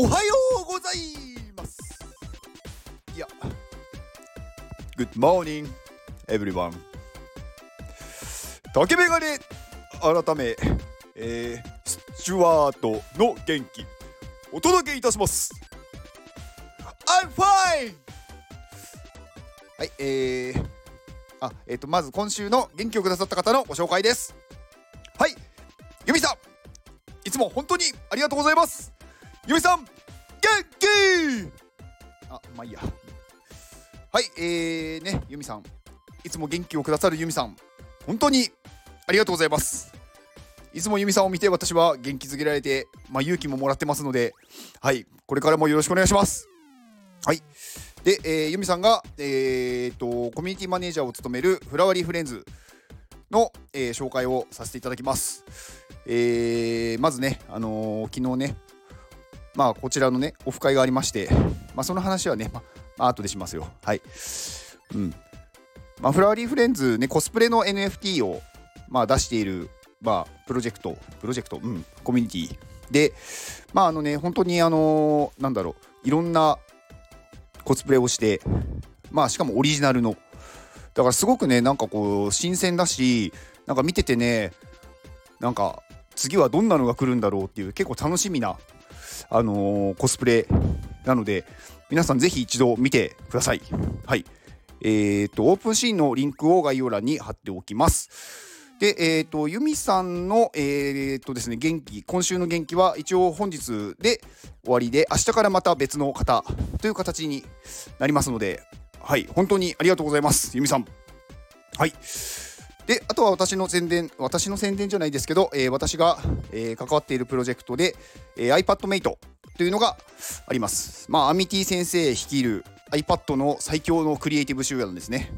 おはようございます。いや。Good morning everyone. 竹メガネ改め、えー、スチュワートの元気お届けいたします。I'm fine! はいえー、あえっ、ー、とまず今週の元気をくださった方のご紹介です。はいユミさんいつも本当にありがとうございます。ユミさん元気！あまあいいや。はいえーねユミさん。いつも元気をくださるユミさん。本当にありがとうございます。いつもユミさんを見て私は元気づけられて、まあ、勇気ももらってますのではいこれからもよろしくお願いします。はい。で、えー、ユミさんが、えー、とコミュニティマネージャーを務めるフラワリーフレンズの、えー、紹介をさせていただきます、えー、まずね、あのー、昨日ねまあこちらのねオフ会がありまして、まあ、その話はね、まあ後でしますよ。はい。うん。まあ、フラワーリーフレンズねコスプレの NFT を、まあ、出している、まあ、プロジェクトプロジェクト？うんコミュニティ。でまああのね本当にあのー、なんだろういろんなコスプレをしてまあしかもオリジナルの。だからすごくねなんかこう新鮮だしなんか見ててねなんか次はどんなのが来るんだろうっていう結構楽しみなあのー、コスプレなので皆さんぜひ一度見てください。はい。えっ、ー、と、オープンシーンのリンクを概要欄に貼っておきます。で、えっ、と、ユミさんの、えっ、とですね、元気、今週の元気は一応本日で終わりで、明日からまた別の方という形になりますので、はい、本当にありがとうございます、ユミさん。はい。であとは私の宣伝私の宣伝じゃないですけど、えー、私が、えー、関わっているプロジェクトで、えー、iPadMate というのがあります。まあアミティ先生率いる iPad の最強のクリエイティブ集団ですね。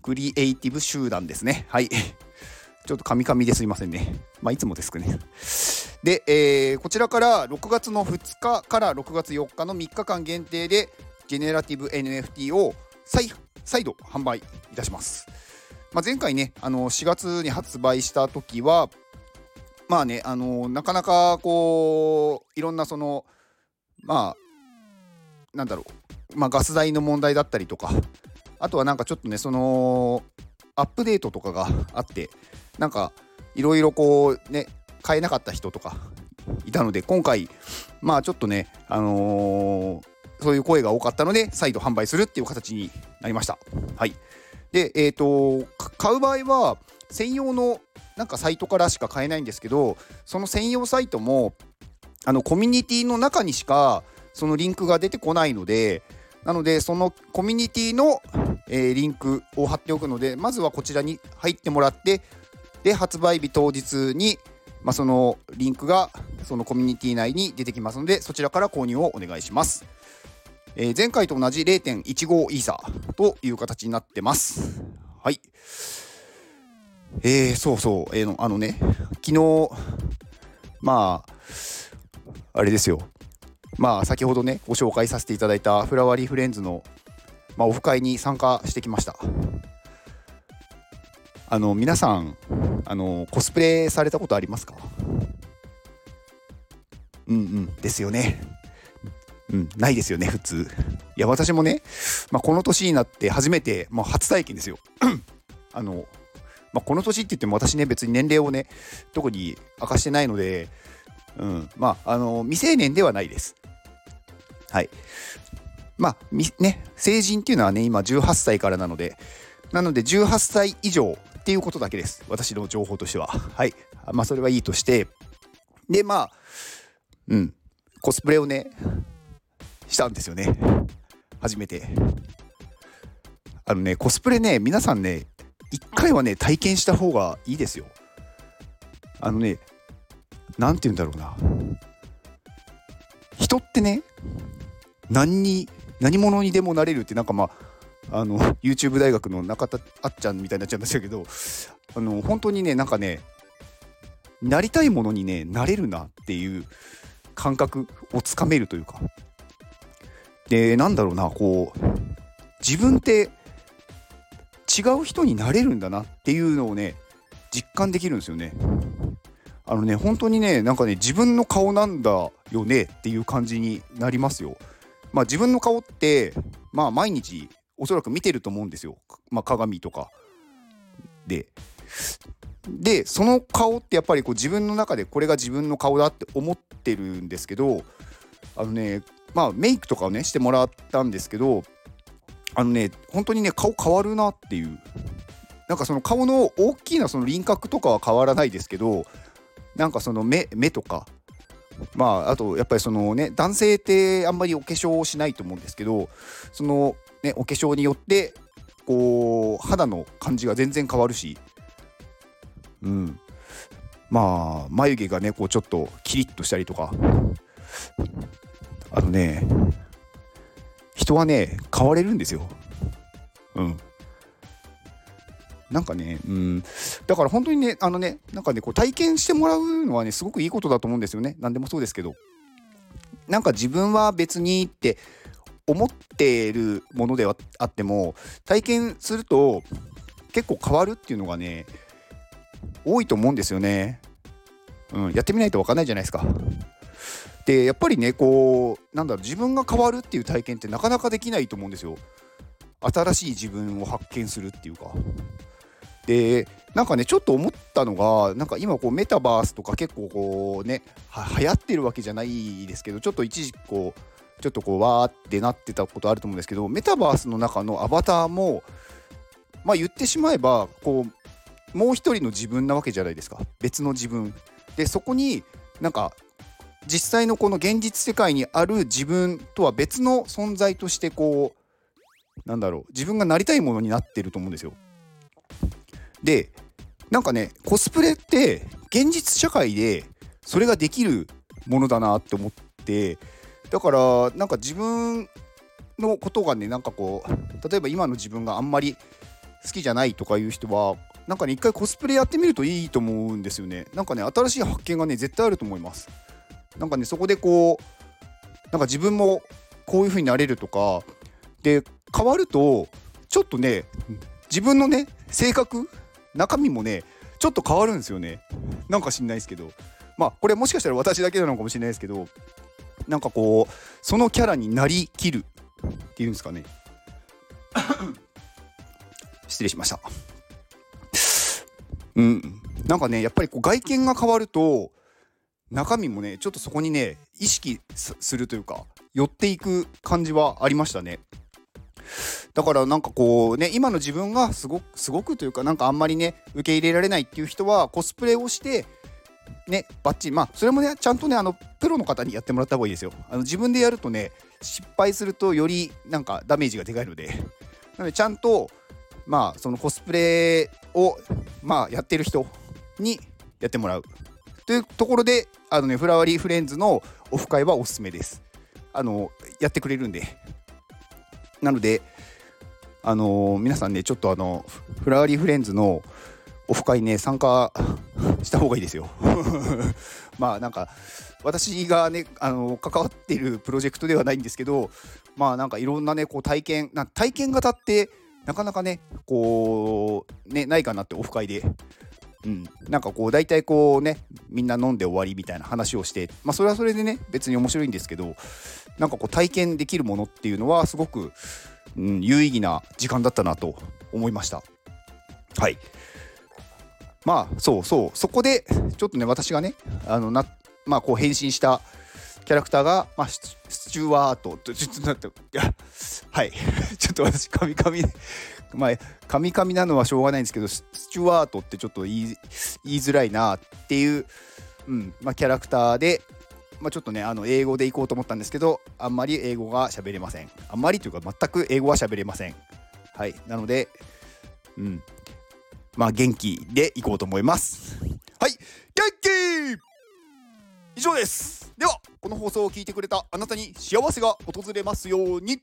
クリエイティブ集団ですね。はい。ちょっとカミカミですいませんね。まあいつもですかね。で、えー、こちらから6月の2日から6月4日の3日間限定でジェネラティブ NFT を再再度販売いたします。まあ、前回ね、あの4月に発売した時は、まあね、あのなかなかこう、いろんなその、まあ、なんだろう、まあ、ガス代の問題だったりとか、あとはなんかちょっとね、その、アップデートとかがあって、なんか、いろいろこう、ね、買えなかった人とかいたので、今回、まあちょっとね、あのー、そういう声が多かったので、再度販売するっていう形になりました。はい。で、えっ、ー、と、買う場合は、専用のなんかサイトからしか買えないんですけど、その専用サイトも、あの、コミュニティの中にしか、そのリンクが出てこないので、なので、そのコミュニティの、えー、リンクを貼っておくので、まずはこちらに入ってもらって、で、発売日当日に、まあ、そのリンクがそのコミュニティ内に出てきますので、そちらから購入をお願いします。えー、前回と同じ0.15イーサという形になってます。はい。えー、そうそう、えー、の、あのね、昨日、まあ、あれですよ。まあ、先ほどね、ご紹介させていただいたフラワーリーフレンズの、まあ、オフ会に参加してきました。あの、皆さん、あの、コスプレされたことありますか？うんうん、ですよね。うん、ないですよね、普通。いや、私もね、まあ、この年になって初めて、まあ、初体験ですよ。あの、まあ、この年って言っても私ね、別に年齢をね、特に明かしてないので、うん、まあ、あの、未成年ではないです。はい。まあ、ね、成人っていうのはね、今18歳からなので、なので18歳以上っていうことだけです。私の情報としては。はい。まあ、それはいいとして、で、まあ、うん、コスプレをね、したんですよね。初めて。あのねコスプレね皆さんね一回はね体験した方がいいですよ。あのね何て言うんだろうな。人ってね何に何者にでもなれるってなんかまああの YouTube 大学の中田あっちゃんみたいになっちゃいましたけどあの本当にねなんかねなりたいものにねなれるなっていう感覚をつかめるというか。でなんだろうなこう自分って違う人になれるんだなっていうのをね実感できるんですよね。あのね本当にねなんかね自分の顔なんだよねっていう感じになりますよ。まあ自分の顔ってまあ毎日おそらく見てると思うんですよ、まあ、鏡とかで。でその顔ってやっぱりこう自分の中でこれが自分の顔だって思ってるんですけどあのねまあメイクとかをねしてもらったんですけどあのね本当にね顔変わるなっていう。なんかその顔の大きなその輪郭とかは変わらないですけどなんかその目目とかまああとやっぱりそのね男性ってあんまりお化粧をしないと思うんですけどそのねお化粧によってこう肌の感じが全然変わるしうん。まあ眉毛がねこうちょっとキリッとしたりとか。あのね人はね変われるんですようんなんかね、うん、だから本当にね、あのね、なんかね、こう体験してもらうのはね、すごくいいことだと思うんですよね。何でもそうですけど。なんか自分は別にって思っているものではあっても、体験すると結構変わるっていうのがね、多いと思うんですよね。うん、やってみないと分かんないじゃないですか。で、やっぱりね、こう、なんだろう、自分が変わるっていう体験ってなかなかできないと思うんですよ。新しい自分を発見するっていうか。でなんかねちょっと思ったのがなんか今こうメタバースとか結構こうねは流行ってるわけじゃないですけどちょっと一時こうちょっとこうわーってなってたことあると思うんですけどメタバースの中のアバターもまあ言ってしまえばこうもう一人の自分なわけじゃないですか別の自分でそこになんか実際のこの現実世界にある自分とは別の存在としてこうなんだろう自分がなりたいものになってると思うんですよ。でなんかねコスプレって現実社会でそれができるものだなって思ってだからなんか自分のことがねなんかこう例えば今の自分があんまり好きじゃないとかいう人はなんかね一回コスプレやってみるといいと思うんですよねなんかね新しい発見がね絶対あると思いますなんかねそこでこうなんか自分もこういう風になれるとかで変わるとちょっとね自分のね性格中身もねちょっと変わるんですよね。なんか知んないですけど。まあこれもしかしたら私だけなのかもしれないですけどなんかこうそのキャラになりきるっていうんですかね。失礼しました。うん。なんかねやっぱりこう外見が変わると中身もねちょっとそこにね意識するというか寄っていく感じはありましたね。だからなんかこうね今の自分がすごくすごくというかなんかあんまりね受け入れられないっていう人はコスプレをしてねバッチリまあそれもねちゃんとねあのプロの方にやってもらった方がいいですよ。あの自分でやるとね失敗するとよりなんかダメージがでかいので。なのでちゃんとまあそのコスプレをまあやってる人にやってもらう。というところであのねフラワーリーフレンズのオフ会はおすすめですあのやってくれるんでなので、あの、皆さんね、ちょっとあの、フラワーリーフレンズのオフ会ね、参加した方がいいですよ。まあなんか、私がね、あの関わってるプロジェクトではないんですけど、まあなんかいろんなね、こう体験、な体験型って、なかなかね、こう、ね、ないかなってオフ会で。うん、なんかこう大体こうねみんな飲んで終わりみたいな話をしてまあそれはそれでね別に面白いんですけどなんかこう体験できるものっていうのはすごく、うん、有意義な時間だったなと思いました。はい。まあそうそう。そこでちょっとね私がねあのなまあこう変身したキャラクターが、まあ、スチュワートちょっと待っていやはい。ちょっと私カミカミまあカミカミなのはしょうがないんですけどスチュワートってちょっと言いづらいなっていう、うんまあ、キャラクターでまあ、ちょっとねあの英語で行こうと思ったんですけどあんまり英語が喋れません。あんまりというか全く英語は喋れません。はい。なのでうん。まあ元気で行こうと思います。はい。元気！以上です。ではこの放送を聞いてくれたあなたに幸せが訪れますように。